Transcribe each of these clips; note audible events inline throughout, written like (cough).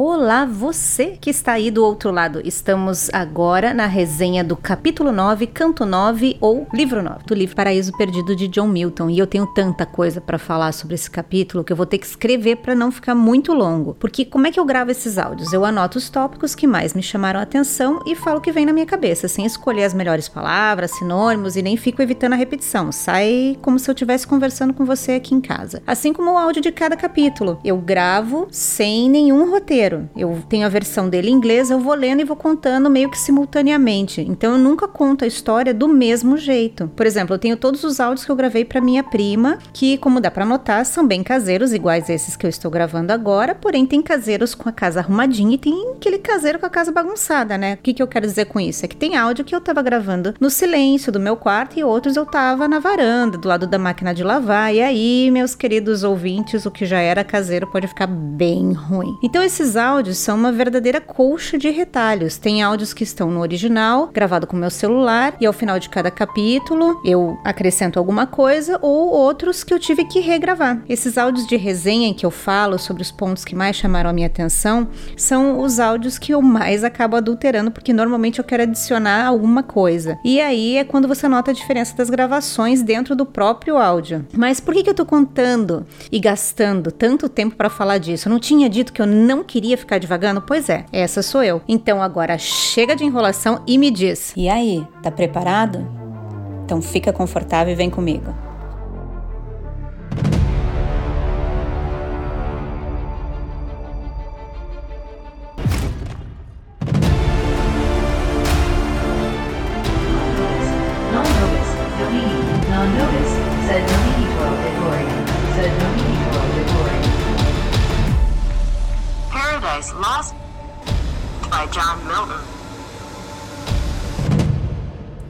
Olá, você que está aí do outro lado. Estamos agora na resenha do capítulo 9, canto 9 ou livro 9, do livro Paraíso Perdido de John Milton. E eu tenho tanta coisa para falar sobre esse capítulo que eu vou ter que escrever para não ficar muito longo. Porque como é que eu gravo esses áudios? Eu anoto os tópicos que mais me chamaram a atenção e falo o que vem na minha cabeça, sem escolher as melhores palavras, sinônimos e nem fico evitando a repetição. Sai como se eu estivesse conversando com você aqui em casa. Assim como o áudio de cada capítulo. Eu gravo sem nenhum roteiro inteiro. Eu tenho a versão dele em inglês, eu vou lendo e vou contando meio que simultaneamente. Então eu nunca conto a história do mesmo jeito. Por exemplo, eu tenho todos os áudios que eu gravei para minha prima, que, como dá para notar, são bem caseiros, iguais esses que eu estou gravando agora, porém tem caseiros com a casa arrumadinha e tem aquele caseiro com a casa bagunçada, né? O que, que eu quero dizer com isso? É que tem áudio que eu tava gravando no silêncio do meu quarto e outros eu tava na varanda, do lado da máquina de lavar. E aí, meus queridos ouvintes, o que já era caseiro pode ficar bem ruim. Então esses áudios são uma verdadeira colcha de retalhos. Tem áudios que estão no original, gravado com meu celular, e ao final de cada capítulo eu acrescento alguma coisa, ou outros que eu tive que regravar. Esses áudios de resenha em que eu falo sobre os pontos que mais chamaram a minha atenção são os áudios que eu mais acabo adulterando, porque normalmente eu quero adicionar alguma coisa. E aí é quando você nota a diferença das gravações dentro do próprio áudio. Mas por que, que eu tô contando e gastando tanto tempo para falar disso? Eu não tinha dito que eu não queria queria ficar devagando? Pois é, essa sou eu. Então agora chega de enrolação e me diz: E aí, tá preparado? Então fica confortável e vem comigo. Lost by John Milton.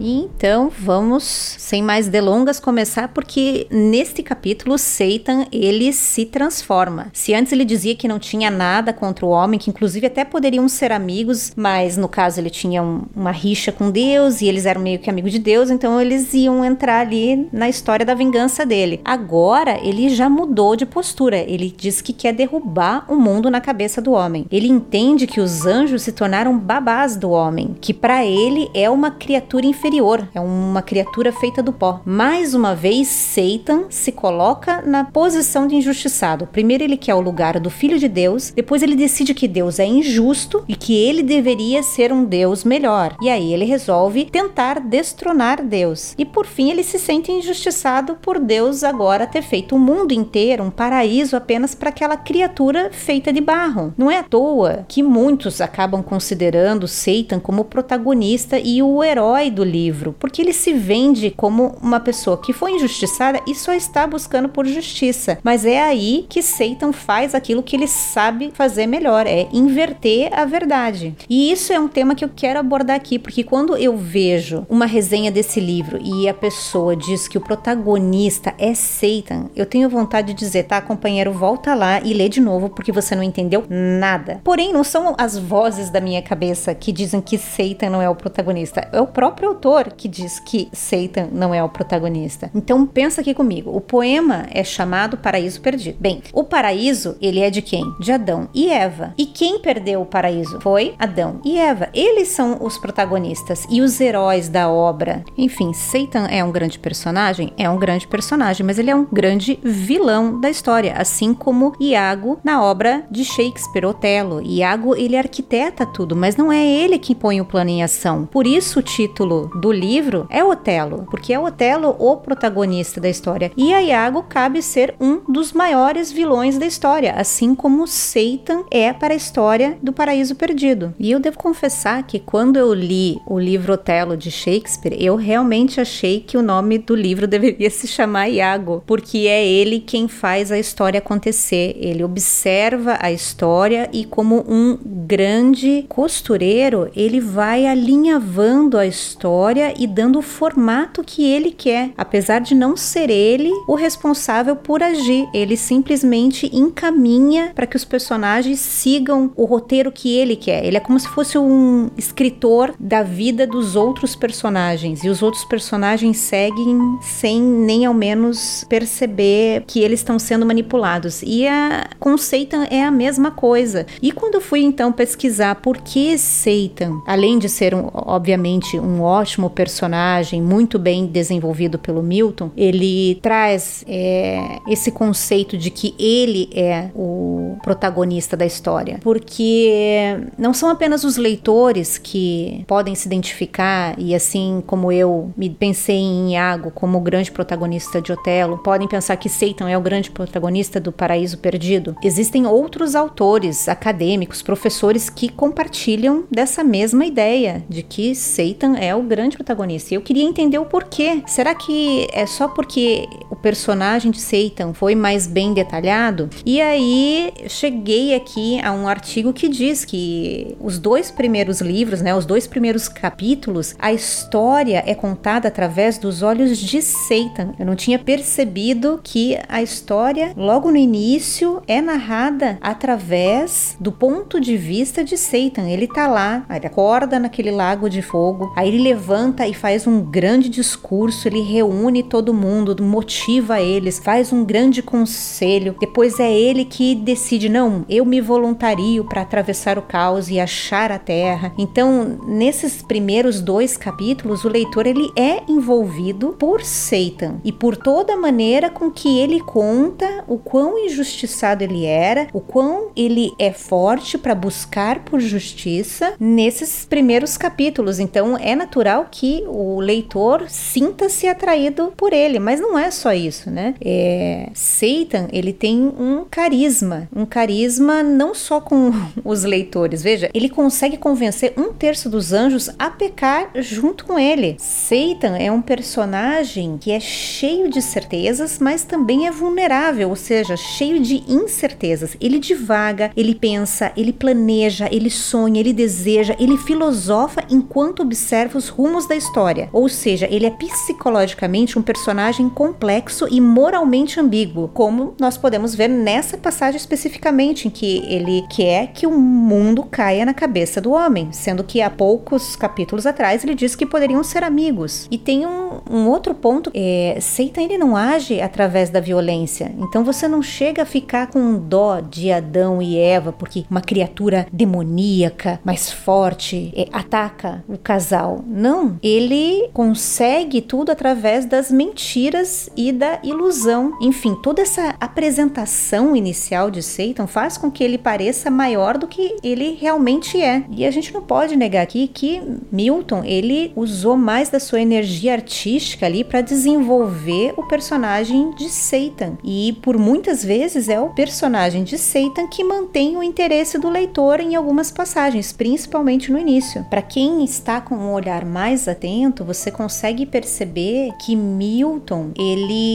Então vamos, sem mais delongas, começar porque neste capítulo Satan ele se transforma. Se antes ele dizia que não tinha nada contra o homem, que inclusive até poderiam ser amigos, mas no caso ele tinha um, uma rixa com Deus e eles eram meio que amigos de Deus, então eles iam entrar ali na história da vingança dele. Agora ele já mudou de postura. Ele diz que quer derrubar o mundo na cabeça do homem. Ele entende que os anjos se tornaram babás do homem, que para ele é uma criatura inferior inferior, é uma criatura feita do pó. Mais uma vez, Satan se coloca na posição de injustiçado. Primeiro ele quer o lugar do filho de Deus, depois ele decide que Deus é injusto e que ele deveria ser um Deus melhor. E aí ele resolve tentar destronar Deus. E por fim ele se sente injustiçado por Deus agora ter feito o mundo inteiro um paraíso apenas para aquela criatura feita de barro. Não é à toa que muitos acabam considerando Satan como o protagonista e o herói do livro livro, porque ele se vende como uma pessoa que foi injustiçada e só está buscando por justiça. Mas é aí que Satan faz aquilo que ele sabe fazer melhor, é inverter a verdade. E isso é um tema que eu quero abordar aqui, porque quando eu vejo uma resenha desse livro e a pessoa diz que o protagonista é Satan, eu tenho vontade de dizer, tá, companheiro, volta lá e lê de novo porque você não entendeu nada. Porém, não são as vozes da minha cabeça que dizem que Satan não é o protagonista, é o próprio autor autor que diz que Satan não é o protagonista. Então pensa aqui comigo. O poema é chamado Paraíso Perdido. Bem, o paraíso, ele é de quem? De Adão e Eva. E quem perdeu o paraíso? Foi Adão e Eva. Eles são os protagonistas e os heróis da obra. Enfim, Satan é um grande personagem? É um grande personagem, mas ele é um grande vilão da história, assim como Iago na obra de Shakespeare, Otelo. Iago, ele arquiteta tudo, mas não é ele que põe o plano em ação. Por isso o título do livro é Otelo, porque é Otelo o protagonista da história. E a Iago cabe ser um dos maiores vilões da história, assim como Satan é para a história do Paraíso Perdido. E eu devo confessar que quando eu li o livro Otelo de Shakespeare, eu realmente achei que o nome do livro (laughs) deveria se chamar Iago, porque é ele quem faz a história acontecer. Ele observa a história e como um grande costureiro, ele vai alinhavando a história história e dando o formato que ele quer, apesar de não ser ele o responsável por agir. Ele simplesmente encaminha para que os personagens sigam o roteiro que ele quer. Ele é como se fosse um escritor da vida dos outros personagens e os outros personagens seguem sem nem ao menos perceber que eles estão sendo manipulados. E a Satan é a mesma coisa. E quando eu fui então pesquisar por que Satan, além de ser um, obviamente um ótimo personagem, muito bem desenvolvido pelo Milton, ele traz é, esse conceito de que ele é o protagonista da história, porque não são apenas os leitores que podem se identificar e assim como eu me pensei em Iago como o grande protagonista de Otelo, podem pensar que Satan é o grande protagonista do Paraíso Perdido. Existem outros autores, acadêmicos, professores que compartilham dessa mesma ideia de que Satan é o grande protagonista. E eu queria entender o porquê. Será que é só porque personagem de Satan foi mais bem detalhado? E aí cheguei aqui a um artigo que diz que os dois primeiros livros, né, os dois primeiros capítulos, a história é contada através dos olhos de Satan. Eu não tinha percebido que a história, logo no início, é narrada através do ponto de vista de Satan. Ele tá lá, ele acorda naquele lago de fogo, aí ele levanta e faz um grande discurso, ele reúne todo mundo, motiva eles, faz um grande conselho. Depois é ele que decide: não, eu me voluntario para atravessar o caos e achar a terra. Então, nesses primeiros dois capítulos, o leitor ele é envolvido por Satan e por toda a maneira com que ele conta o quão injustiçado ele era, o quão ele é forte para buscar por justiça nesses primeiros capítulos. Então é natural que o leitor sinta-se atraído por ele, mas não é só isso, né? É, Satan ele tem um carisma, um carisma não só com (laughs) os leitores. Veja, ele consegue convencer um terço dos anjos a pecar junto com ele. Satan é um personagem que é cheio de certezas, mas também é vulnerável, ou seja, cheio de incertezas. Ele divaga, ele pensa, ele planeja, ele sonha, ele deseja, ele filosofa enquanto observa os rumos da história. Ou seja, ele é psicologicamente um personagem complexo e moralmente ambíguo, como nós podemos ver nessa passagem especificamente, em que ele quer que o mundo caia na cabeça do homem, sendo que há poucos capítulos atrás ele disse que poderiam ser amigos. E tem um, um outro ponto: é, Satan ele não age através da violência, então você não chega a ficar com dó de Adão e Eva, porque uma criatura demoníaca, mais forte, é, ataca o casal. Não, ele consegue tudo através das mentiras e da ilusão. Enfim, toda essa apresentação inicial de Satan faz com que ele pareça maior do que ele realmente é. E a gente não pode negar aqui que Milton ele usou mais da sua energia artística ali para desenvolver o personagem de Satan. E por muitas vezes é o personagem de Satan que mantém o interesse do leitor em algumas passagens, principalmente no início. Para quem está com um olhar mais atento, você consegue perceber que Milton ele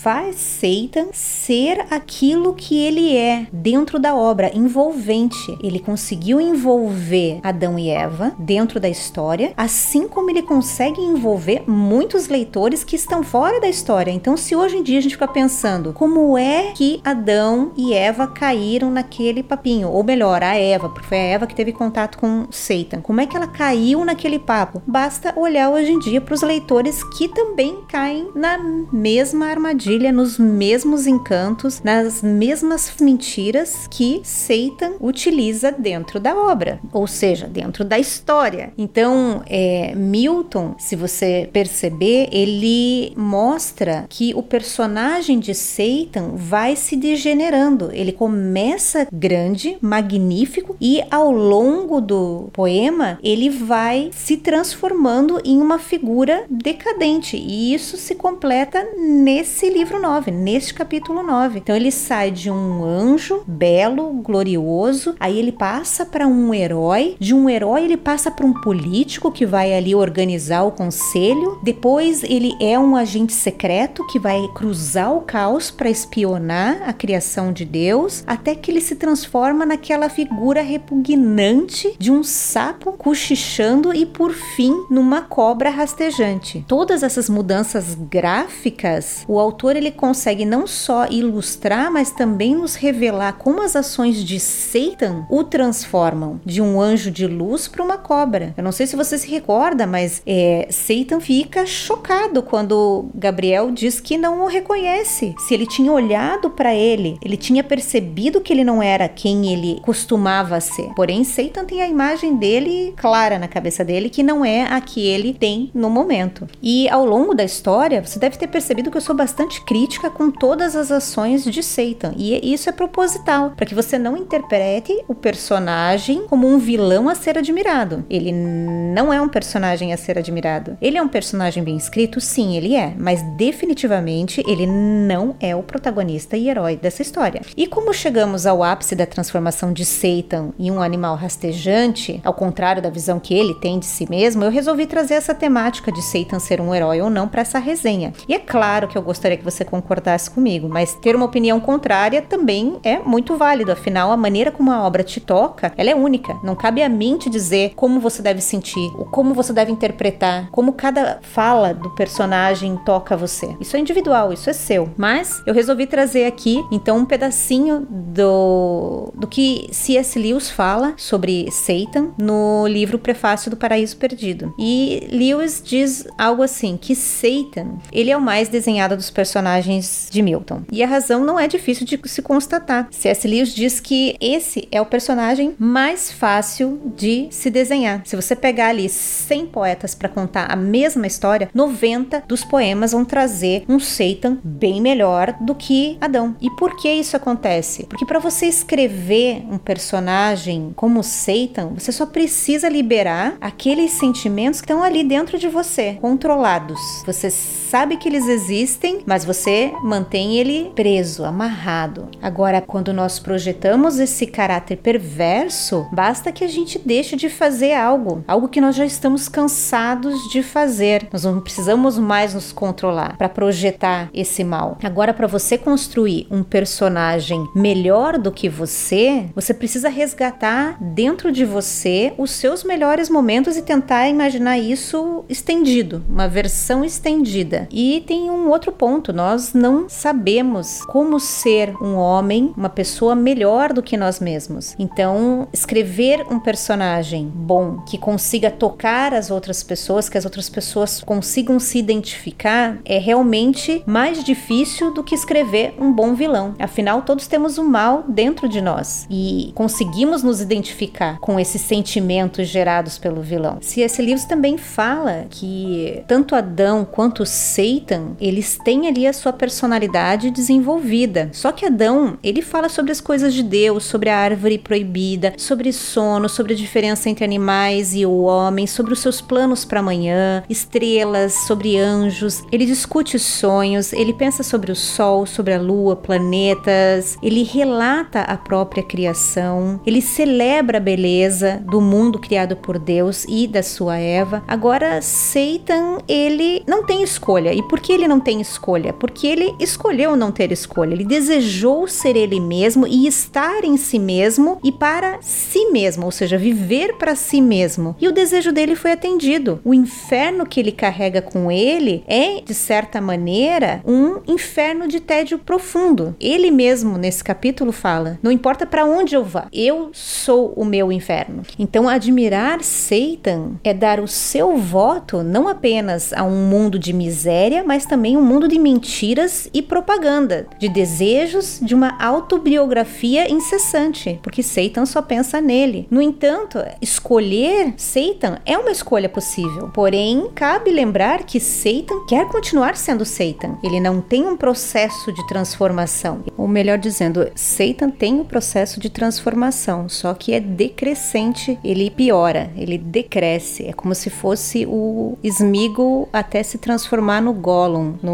faz Satan ser aquilo que ele é dentro da obra, envolvente. Ele conseguiu envolver Adão e Eva dentro da história, assim como ele consegue envolver muitos leitores que estão fora da história. Então, se hoje em dia a gente fica pensando como é que Adão e Eva caíram naquele papinho, ou melhor, a Eva, porque foi a Eva que teve contato com Satan. Como é que ela caiu naquele papo? Basta olhar hoje em dia para os leitores que também caem na mesma armadilha, nos mesmos encantos, nas mesmas mentiras que Satan utiliza dentro da obra, ou seja, dentro da história. Então, é, Milton, se você perceber, ele mostra que o personagem de Satan vai se degenerando. Ele começa grande, magnífico e ao longo do poema ele vai se transformando em uma figura decadente e isso se completa nesse livro 9, neste capítulo 9. Então ele sai de um anjo anjo belo, glorioso, aí ele passa para um herói, de um herói ele passa para um político que vai ali organizar o conselho, depois ele é um agente secreto que vai cruzar o caos para espionar a criação de Deus, até que ele se transforma naquela figura repugnante de um sapo cochichando e por fim numa cobra rastejante. Todas essas mudanças gráficas, o autor ele consegue não só ilustrar, mas também nos revelar como as ações de Satan o transformam de um anjo de luz para uma cobra. Eu não sei se você se recorda, mas é, Satan fica chocado quando Gabriel diz que não o reconhece. Se ele tinha olhado para ele, ele tinha percebido que ele não era quem ele costumava ser. Porém, Satan tem a imagem dele clara na cabeça dele que não é a que ele tem no momento. E ao longo da história, você deve ter percebido que sou bastante crítica com todas as ações de Satan. E isso é proposital, para que você não interprete o personagem como um vilão a ser admirado. Ele não é um personagem a ser admirado. Ele é um personagem bem escrito, sim, ele é, mas definitivamente ele não é o protagonista e herói dessa história. E como chegamos ao ápice da transformação de Satan em um animal rastejante, ao contrário da visão que ele tem de si mesmo, eu resolvi trazer essa temática de Satan ser um herói ou não para essa resenha. E é claro que eu gostaria que você concordasse comigo, mas ter uma opinião contrária também é muito válido, afinal a maneira como a obra te toca, ela é única. Não cabe a mim te dizer como você deve sentir, como você deve interpretar, como cada fala do personagem toca você. Isso é individual, isso é seu. Mas eu resolvi trazer aqui então um pedacinho do do que C.S. Lewis fala sobre Satan no livro Prefácio do Paraíso Perdido. E Lewis diz algo assim que Satan, ele é o mais desenhado dos personagens de Milton. E a razão não é difícil de se constatar. C.S. Lewis diz que esse é o personagem mais fácil de se desenhar. Se você pegar ali 100 poetas para contar a mesma história, 90 dos poemas vão trazer um Satan bem melhor do que Adão. E por que isso acontece? Porque para você escrever um personagem como Satan, você só precisa liberar aqueles sentimentos que estão ali dentro de você, controlados. Você sabe que eles existem, mas você mantém ele preso, amarrado. Agora, quando nós projetamos esse caráter perverso, basta que a gente deixe de fazer algo, algo que nós já estamos cansados de fazer. Nós não precisamos mais nos controlar para projetar esse mal. Agora, para você construir um personagem melhor do que você, você precisa resgatar dentro de você os seus melhores momentos e tentar imaginar isso estendido, uma versão estendida. E tem um outro ponto: nós não sabemos como ser um homem, uma pessoa melhor do que nós mesmos. Então, escrever um personagem bom que consiga tocar as outras pessoas, que as outras pessoas consigam se identificar, é realmente mais difícil do que escrever um bom vilão. Afinal, todos temos o um mal dentro de nós e conseguimos nos identificar com esses sentimentos gerados pelo vilão. C.S. Lewis também fala que tanto Adão quanto Satan, eles têm ali a sua personalidade desenvolvida. Só que Adão, ele fala sobre as coisas de Deus, sobre a árvore proibida, sobre sono, sobre a diferença entre animais e o homem, sobre os seus planos para amanhã, estrelas, sobre anjos. Ele discute sonhos, ele pensa sobre o sol, sobre a lua, planetas, ele relata a própria criação, ele celebra a beleza do mundo criado por Deus e da sua Eva. Agora, Satan, ele não tem escolha. E por que ele não tem escolha? Porque ele escolheu não ter escolha. Ele desejou ser ele mesmo e estar em si mesmo e para si mesmo, ou seja, viver para si mesmo. E o desejo dele foi atendido. O inferno que ele carrega com ele é, de certa maneira, um inferno de tédio profundo. Ele mesmo, nesse capítulo, fala: Não importa para onde eu vá, eu sou o meu inferno. Então, admirar Satan é dar o seu voto não apenas a um mundo de miséria, mas também um mundo de mentiras e propaganda, de desejos, de uma autobiografia incessante, porque Satan só pensa nele. No entanto, escolher Satan é uma escolha possível, porém, cabe lembrar que Satan quer continuar sendo Satan. Ele não tem um processo de transformação. Ou melhor dizendo, Satan tem um processo de transformação, só que é decrescente, ele piora, ele decresce. É como se fosse o Smeagol até se transformar no Gollum no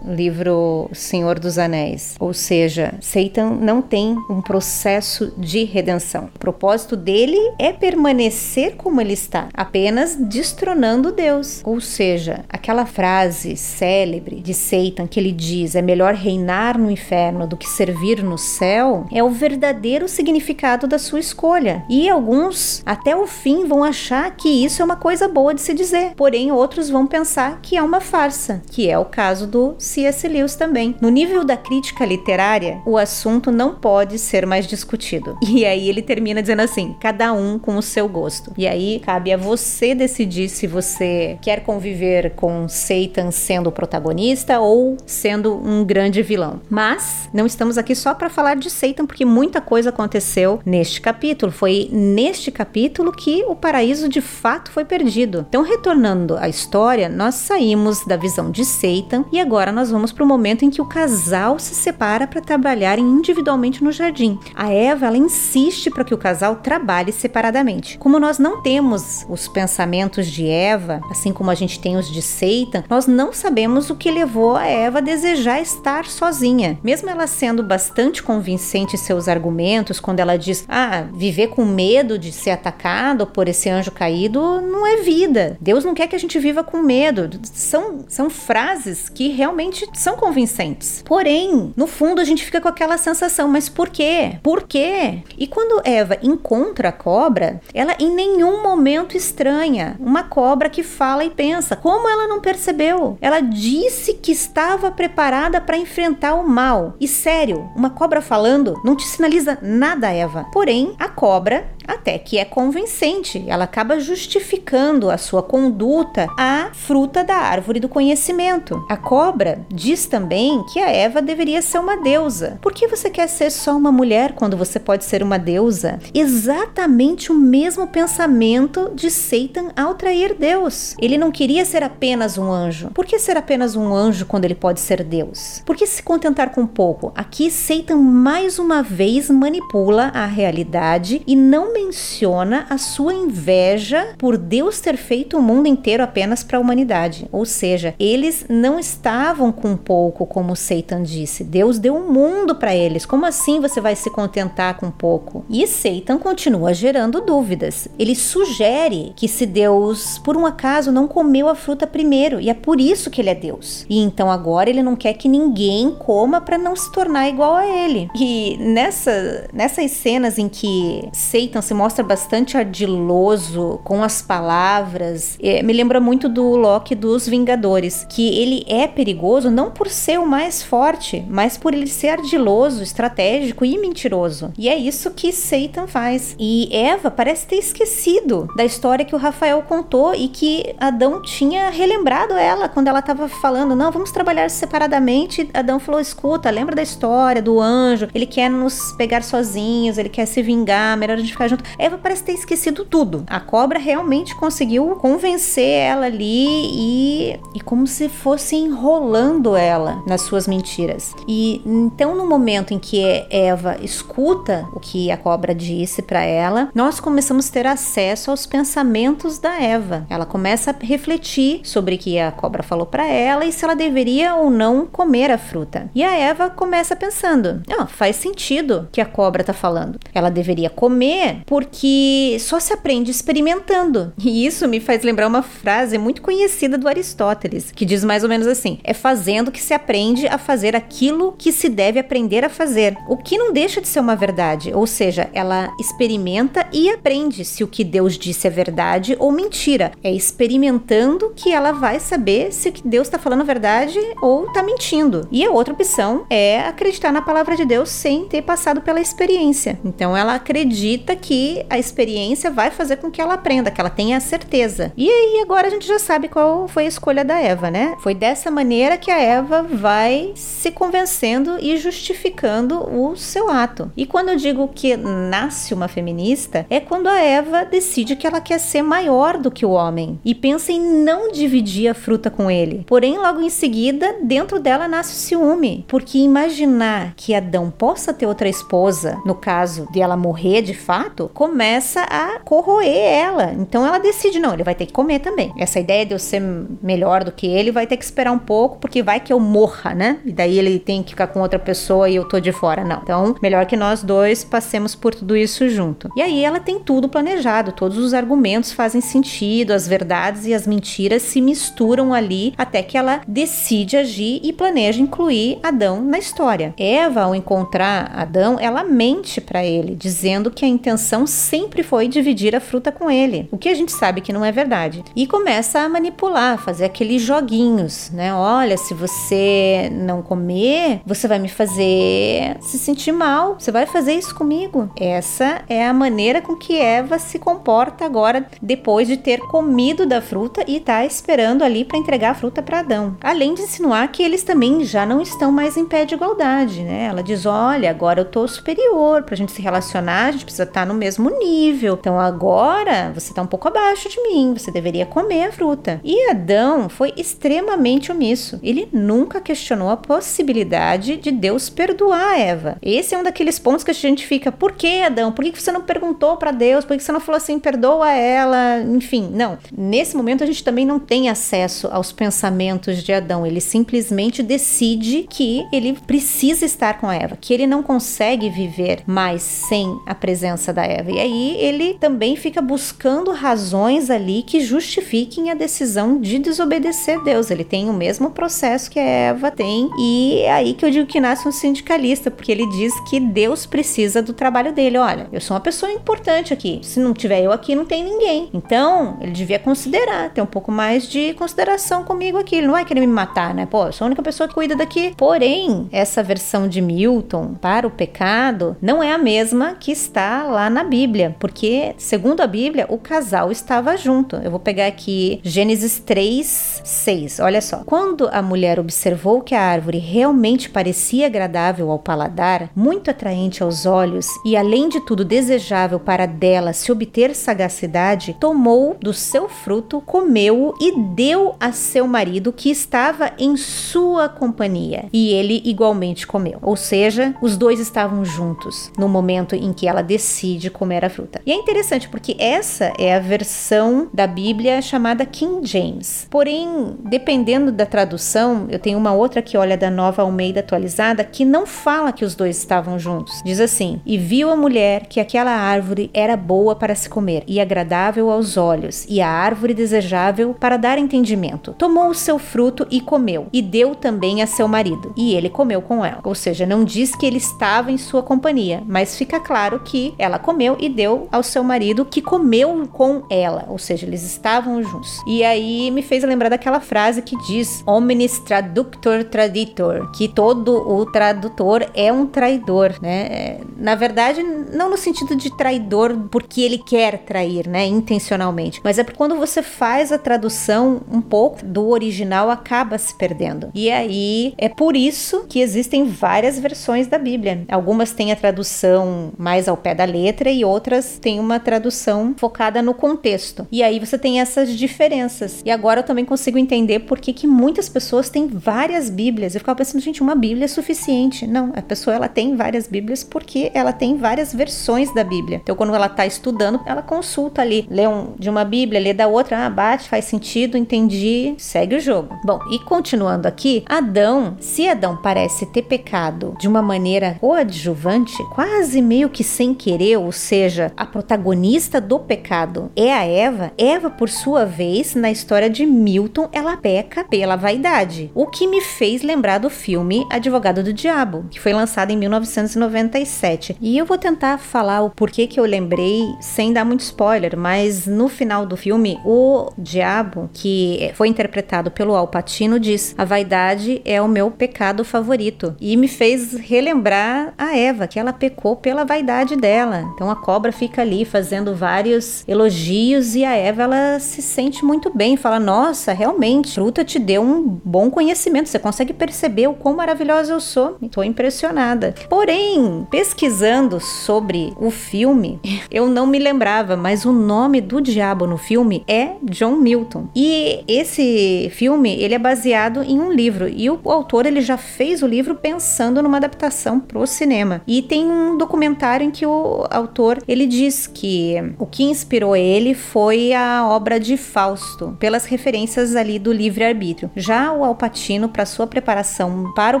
livro Senhor dos Anéis. Ou seja, Satan não tem um processo de redenção. O propósito dele é permanecer como ele está, apenas destronando Deus. Ou seja, aquela frase célebre de Satan que ele diz é melhor reinar no inferno do que servir no céu é o verdadeiro significado da sua escolha. E alguns até o fim vão achar que isso é uma coisa boa de se dizer, porém outros vão pensar que é uma farsa, que é o caso do C.S. Lewis também. No nível da crítica literária, o assunto não pode ser mais discutido. E aí ele termina dizendo assim: cada um com o seu gosto. E aí cabe a você decidir se você quer conviver com Satan sendo o protagonista ou sendo um grande vilão. Mas não estamos aqui só para falar de Satan, porque muita coisa aconteceu neste capítulo. Foi neste capítulo que o paraíso de fato foi perdido. Então, retornando à história, nós saímos da visão de Satan e agora nós vamos para o momento em que o casal se separa para trabalharem individualmente no jardim. A Eva ela insiste para que o casal trabalhe separadamente. Como nós não temos os pensamentos de Eva, assim como a gente tem os de Satan, nós não sabemos o que levou a Eva a desejar estar sozinha. Mesmo ela sendo bastante convincente em seus argumentos, quando ela diz: "Ah, viver com medo de ser atacado por esse anjo caído não é vida. Deus não quer que a gente viva com medo". São são frases que realmente são convincentes. Porém, no fundo a gente fica com aquela sensação, mas por quê? Por quê? E quando Eva encontra a cobra, ela em nenhum momento estranha uma cobra que fala e pensa. Como ela não percebeu? Ela disse que estava preparada para enfrentar o mal. E sério, uma cobra falando não te sinaliza nada, Eva. Porém, a cobra até que é convincente. Ela acaba justificando a sua conduta à fruta da árvore do conhecimento. A cobra diz também que a Eva deveria ser uma deusa. Por que você quer ser só uma mulher quando você pode ser uma deusa? Exatamente o mesmo pensamento de Satan ao trair Deus. Ele não queria ser apenas um anjo. Por que ser apenas um anjo quando ele pode ser Deus? Por que se contentar com pouco? Aqui Satan mais uma vez manipula a realidade e não menciona a sua inveja por Deus ter feito o mundo inteiro apenas para a humanidade. Ou seja, eles não estavam com pouco, como Satan disse. Deus deu o um mundo para eles. Como assim você vai se contentar com pouco? E Satan continua gerando dúvidas. Ele sugere que se Deus, por um acaso, não comeu a fruta primeiro, e é por isso que ele é Deus. E então agora ele não quer que ninguém coma para não se tornar igual a ele. E nessa, nessas cenas em que Satan se mostra bastante ardiloso com as palavras. É, me lembra muito do Loki dos Vingadores, que ele é perigoso não por ser o mais forte, mas por ele ser ardiloso, estratégico e mentiroso. E é isso que Satan faz. E Eva parece ter esquecido da história que o Rafael contou e que Adão tinha relembrado ela quando ela estava falando: não, vamos trabalhar separadamente. Adão falou: escuta, lembra da história do anjo? Ele quer nos pegar sozinhos, ele quer se vingar, melhor a gente ficar junto. Eva parece ter esquecido tudo. A cobra realmente conseguiu convencer ela ali e, e como se fosse enrolando ela nas suas mentiras. E então, no momento em que Eva escuta o que a cobra disse para ela, nós começamos a ter acesso aos pensamentos da Eva. Ela começa a refletir sobre o que a cobra falou para ela e se ela deveria ou não comer a fruta. E a Eva começa pensando: ah, faz sentido que a cobra tá falando. Ela deveria comer porque só se aprende experimentando. (laughs) E isso me faz lembrar uma frase muito conhecida do Aristóteles, que diz mais ou menos assim: é fazendo que se aprende a fazer aquilo que se deve aprender a fazer. O que não deixa de ser uma verdade, ou seja, ela experimenta e aprende se o que Deus disse é verdade ou mentira. É experimentando que ela vai saber se o que Deus está falando é verdade ou está mentindo. E a outra opção é acreditar na palavra de Deus sem ter passado pela experiência. Então ela acredita que a experiência vai fazer com que ela aprenda, que ela tenha a certeza. E aí agora a gente já sabe qual foi a escolha da Eva, né? Foi dessa maneira que a Eva vai se convencendo e justificando o seu ato. E quando eu digo que nasce uma feminista, é quando a Eva decide que ela quer ser maior do que o homem e pensa em não dividir a fruta com ele. Porém, logo em seguida, dentro dela nasce o ciúme, porque imaginar que Adão possa ter outra esposa, no caso de ela morrer de fato, começa a corroer ela. Então ela decide, não, ele vai ter que comer também. Essa ideia de eu ser melhor do que ele vai ter que esperar um pouco, porque vai que eu morra, né? E daí ele tem que ficar com outra pessoa e eu tô de fora. Não. Então, melhor que nós dois passemos por tudo isso junto. E aí ela tem tudo planejado, todos os argumentos fazem sentido, as verdades e as mentiras se misturam ali até que ela decide agir e planeja incluir Adão na história. Eva, ao encontrar Adão, ela mente para ele, dizendo que a intenção sempre foi dividir a fruta com ele, o que a gente sabe que não é verdade. E começa a manipular, fazer aqueles joguinhos, né? Olha, se você não comer, você vai me fazer se sentir mal, você vai fazer isso comigo. Essa é a maneira com que Eva se comporta agora depois de ter comido da fruta e tá esperando ali para entregar a fruta para Adão. Além de insinuar que eles também já não estão mais em pé de igualdade, né? Ela diz: "Olha, agora eu tô superior, pra gente se relacionar, a gente precisa estar tá no mesmo nível. Então agora você tá um pouco abaixo de mim, você deveria comer a fruta". E Adão foi extremamente omisso. Ele nunca questionou a possibilidade de Deus perdoar Eva. Esse é um daqueles pontos que a gente fica: "Por que, Adão? Por que você não perguntou para Deus? Por que você não falou assim, perdoa ela?" Enfim, não. Nesse momento a gente também não tem acesso aos pensamentos de Adão. Ele simplesmente decide que ele precisa estar com a Eva, que ele não consegue viver mais sem a presença da Eva. E aí ele também fica buscando razões ali que justifiquem a decisão de desobedecer Deus. Ele tem o mesmo processo que a Eva tem e é aí que eu digo que nasce um sindicalista, porque ele diz que Deus precisa do trabalho dele. Olha, eu sou uma pessoa importante aqui. Se não tiver eu aqui, não tem ninguém. Então, ele devia considerar, ter um pouco mais de consideração comigo aqui. Ele não vai querer me matar, né? Pô, eu sou a única pessoa que cuida daqui. Porém, essa versão de Milton para o pecado não é a mesma que está lá na Bíblia, porque, segundo a Bíblia, o casal estava junto. Eu vou pegar aqui Gênesis 3, 6. Olha só. Quando a mulher observou que a árvore realmente parecia agradável ao paladar, muito atraente aos olhos e, além de tudo, desejável para dela se obter sagacidade, tomou do seu fruto, comeu e deu a seu marido que estava em sua companhia. E ele igualmente comeu. Ou seja, os dois estavam juntos no momento em que ela decide comer a fruta. E é interessante porque essa é a versão da Bíblia chamada King James. Porém, dependendo da tradução, eu tenho uma outra que olha da Nova Almeida atualizada que não fala que os dois estavam juntos. Diz assim: "E viu a mulher que aquela árvore era boa para se comer e agradável aos olhos, e a árvore desejável para dar entendimento. Tomou o seu fruto e comeu, e deu também a seu marido, e ele comeu com ela." Ou seja, não diz que ele estava em sua companhia, mas fica claro que ela comeu e deu ao seu marido que comeu com ela, ou seja, eles estavam juntos. E aí me fez lembrar daquela frase que diz: "Omnis traductor traditor", que todo o tradutor é um traidor, né? Na verdade, não no sentido de traidor porque ele quer trair, né, intencionalmente, mas é porque quando você faz a tradução um pouco do original acaba se perdendo. E aí é por isso que existem várias versões da Bíblia. Algumas têm a tradução mais ao pé da letra e outras têm uma tradução focada no contexto. E aí você tem essas diferenças. E agora eu também consigo entender por que, que muitas pessoas têm várias Bíblias. Eu ficava pensando, gente, uma Bíblia é suficiente. Não, a pessoa ela tem várias Bíblias porque ela tem várias versões da Bíblia. Então quando ela está estudando, ela consulta ali, lê um, de uma Bíblia, lê da outra, ah, bate, faz sentido, entendi, segue o jogo. Bom, e continuando aqui, Adão, se Adão parece ter pecado de uma maneira coadjuvante, quase meio que sem querer, ou seja, a protagonista do pecado é a Eva, Eva, por sua vez, na história de Milton, ela peca pela vaidade. O que me fez lembrar do filme Advogado do Diabo, que foi lançado em 1997. E eu vou tentar falar o porquê que eu lembrei sem dar muito spoiler, mas no final do filme, o diabo, que foi interpretado pelo Al Pacino, diz: A vaidade é o meu pecado favorito. E me fez relembrar a Eva, que ela pecou pela vaidade dela. Então a cobra fica ali fazendo vários elogios e a Eva ela se sente muito bem, fala: "Nossa, realmente, fruta te deu um bom conhecimento, você consegue perceber o quão maravilhosa eu sou". Estou impressionada. Porém, pesquisando sobre o filme, (laughs) Eu não me lembrava, mas o nome do diabo no filme é John Milton. E esse filme, ele é baseado em um livro e o autor ele já fez o livro pensando numa adaptação pro cinema. E tem um documentário em que o autor ele diz que o que inspirou ele foi a obra de Fausto, pelas referências ali do livre-arbítrio. Já o Alpatino, para sua preparação para o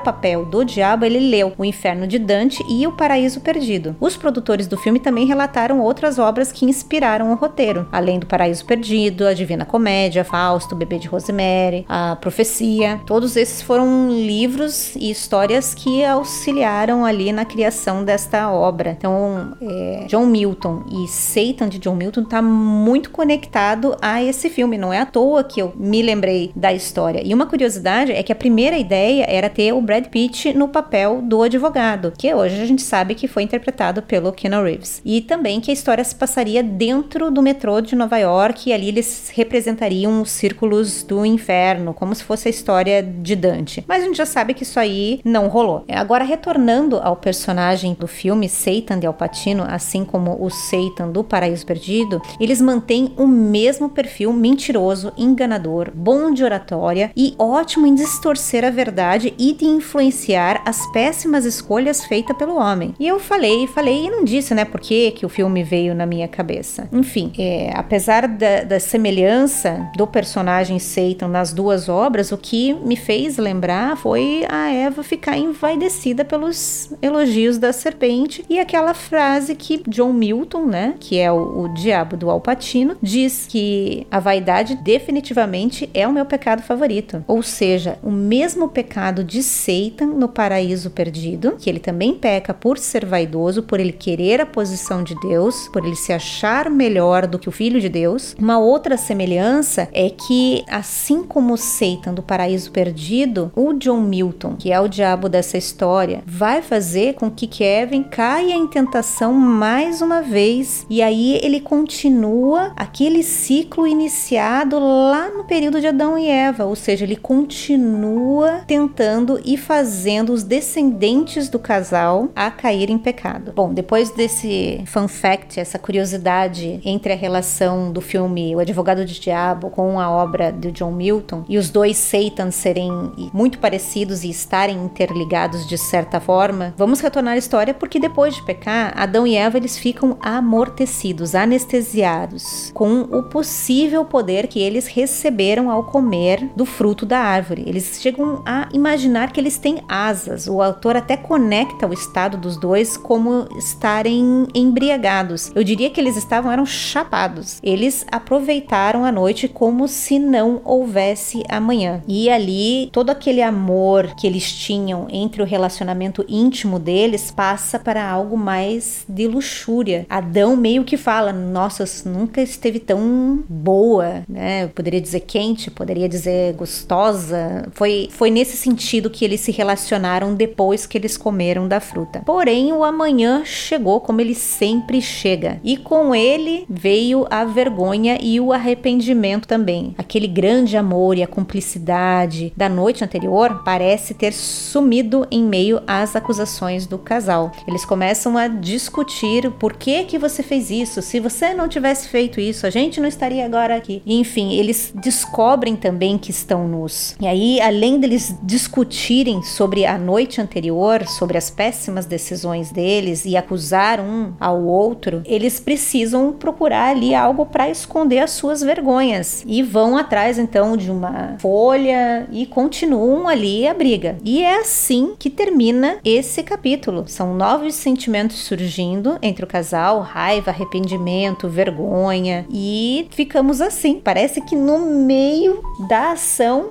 papel do diabo, ele leu O Inferno de Dante e O Paraíso Perdido. Os produtores do filme também relataram outras obras que inspiraram o roteiro, além do Paraíso Perdido, A Divina Comédia, Fausto, Bebê de Rosemary, A Profecia. Todos esses foram livros e histórias que auxiliaram ali na criação desta obra. Então, é, John Milton e Satan de John Milton está muito conectado a esse filme. Não é à toa que eu me lembrei da história. E uma curiosidade é que a primeira ideia era ter o Brad Pitt no papel do advogado, que hoje a gente sabe que foi interpretado pelo Keanu Reeves. E também que a história se passaria dentro do metrô de Nova York e ali eles representariam os círculos do inferno, como se fosse a história de Dante. Mas a gente já sabe que isso aí não rolou. Agora, retornando ao personagem do filme, Satan de Alpatino, assim como o Satan do Paraíso Perdido, eles mantêm o mesmo perfil mentiroso, enganador, bom de oratória e ótimo em distorcer a verdade e de influenciar as péssimas escolhas feitas pelo homem. E eu falei, falei e não disse, né, por que, que o filme veio na minha cabeça. Enfim, é, apesar da, da semelhança do personagem Satan nas duas obras, o que me fez lembrar foi a Eva ficar envaidecida pelos elogios da serpente e aquela frase que John Milton, né, que é o, o diabo do Alpatino, diz que a vaidade definitivamente é o meu pecado favorito. Ou seja, o mesmo pecado de Satan no paraíso perdido, que ele também peca por ser vaidoso, por ele querer a posição de Deus, por ele se achar melhor do que o filho de Deus. Uma outra semelhança é que, assim como Satan do paraíso perdido, o John Milton, que é o diabo dessa história, vai fazer com que Kevin caia em tentação mais uma vez e aí ele continua aquele ciclo iniciado lá no período de Adão e Eva, ou seja, ele continua tentando e fazendo os descendentes do casal a cair em pecado. Bom, depois desse fun fact, essa curiosidade entre a relação do filme O Advogado de Diabo com a obra de John Milton e os dois Satans serem muito parecidos e estarem interligados de certa forma, vamos retornar à história porque depois de pecar, Adão e Eva eles ficam amortecidos, anestesiados com o possível poder que eles receberam ao comer do fruto da árvore. Eles chegam a imaginar que eles têm asas. O autor até conecta o estado dos dois como estarem embriagados. Eu diria que eles estavam eram chapados. Eles aproveitaram a noite como se não houvesse amanhã. E ali todo aquele amor que eles tinham entre o relacionamento íntimo deles passa para algo mais de luxúria. Adão meio que fala: "Nossa, nunca esteve tão boa", né? Eu poderia dizer quente, poderia dizer gostosa. Foi foi nesse sentido que eles se relacionaram depois que eles comeram da fruta. Porém, o amanhã chegou como ele sempre chega, e com ele veio a vergonha e o arrependimento também. Aquele grande amor e a cumplicidade da noite anterior parece ter sumido em meio às acusações do casal. Eles começam a discutir por que que você fez isso? Se você não tivesse feito isso, a gente não estaria agora aqui. Enfim, eles descobrem também que estão nus. E aí, além deles discutirem sobre a noite anterior, sobre as péssimas decisões deles e acusar um ao outro, eles precisam procurar ali algo para esconder as suas vergonhas e vão atrás então de uma folha e continuam ali a briga. E é assim que termina esse capítulo. São novos sentimentos surgindo entre o casal, raiva, arrependimento, vergonha e ficamos assim. Parece que no meio da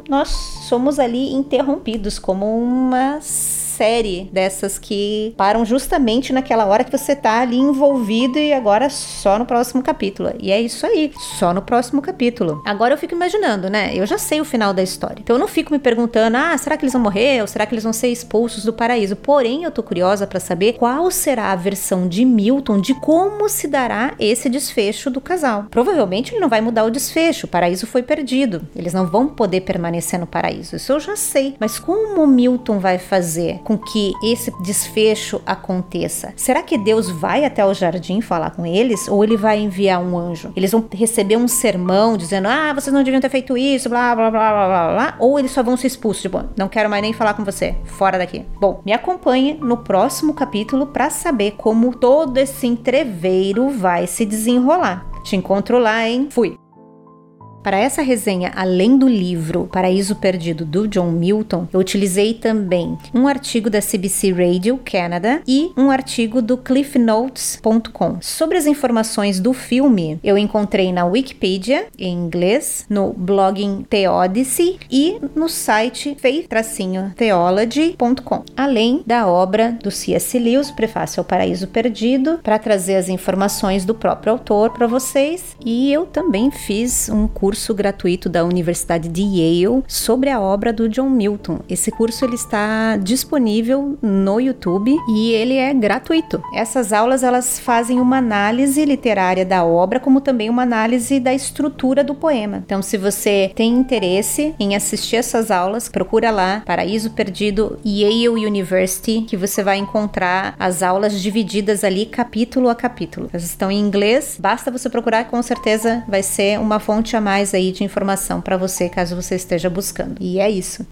nós somos ali interrompidos como uma série dessas que param justamente naquela hora que você tá ali envolvido e agora só no próximo capítulo. E é isso aí, só no próximo capítulo. Agora eu fico imaginando, né? Eu já sei o final da história. Então eu não fico me perguntando, ah, será que eles vão morrer ou será que eles vão ser expulsos do paraíso? Porém, eu tô curiosa para saber qual será a versão de Milton de como se dará esse desfecho do casal. Provavelmente ele não vai mudar o desfecho, o paraíso foi perdido. Eles não vão poder permanecer no paraíso. Isso eu já sei. Mas como Milton vai fazer? Com que esse desfecho aconteça? Será que Deus vai até o jardim falar com eles ou ele vai enviar um anjo? Eles vão receber um sermão dizendo: "Ah, vocês não deviam ter feito isso", blá blá blá blá blá, blá ou eles só vão ser expulsos, tipo, não quero mais nem falar com você, fora daqui. Bom, me acompanhe no próximo capítulo para saber como todo esse entreveiro vai se desenrolar. Te encontro lá, hein? Fui! Para essa resenha, além do livro Paraíso Perdido do John Milton, eu utilizei também um artigo da CBC Radio Canada e um artigo do cliffnotes.com. Sobre as informações do filme, eu encontrei na Wikipedia em inglês, no blogging Theodicy e no site faith-theology.com, além da obra do C.S. Lewis, Prefácio ao Paraíso Perdido, para trazer as informações do próprio autor para vocês. E eu também fiz um curso curso gratuito da Universidade de Yale sobre a obra do John Milton. Esse curso ele está disponível no YouTube e ele é gratuito. Essas aulas elas fazem uma análise literária da obra, como também uma análise da estrutura do poema. Então, se você tem interesse em assistir essas aulas, procura lá Paraíso Perdido Yale University, que você vai encontrar as aulas divididas ali capítulo a capítulo. Elas estão em inglês, basta você procurar, com certeza vai ser uma fonte a mais mais aí de informação para você caso você esteja buscando. E é isso.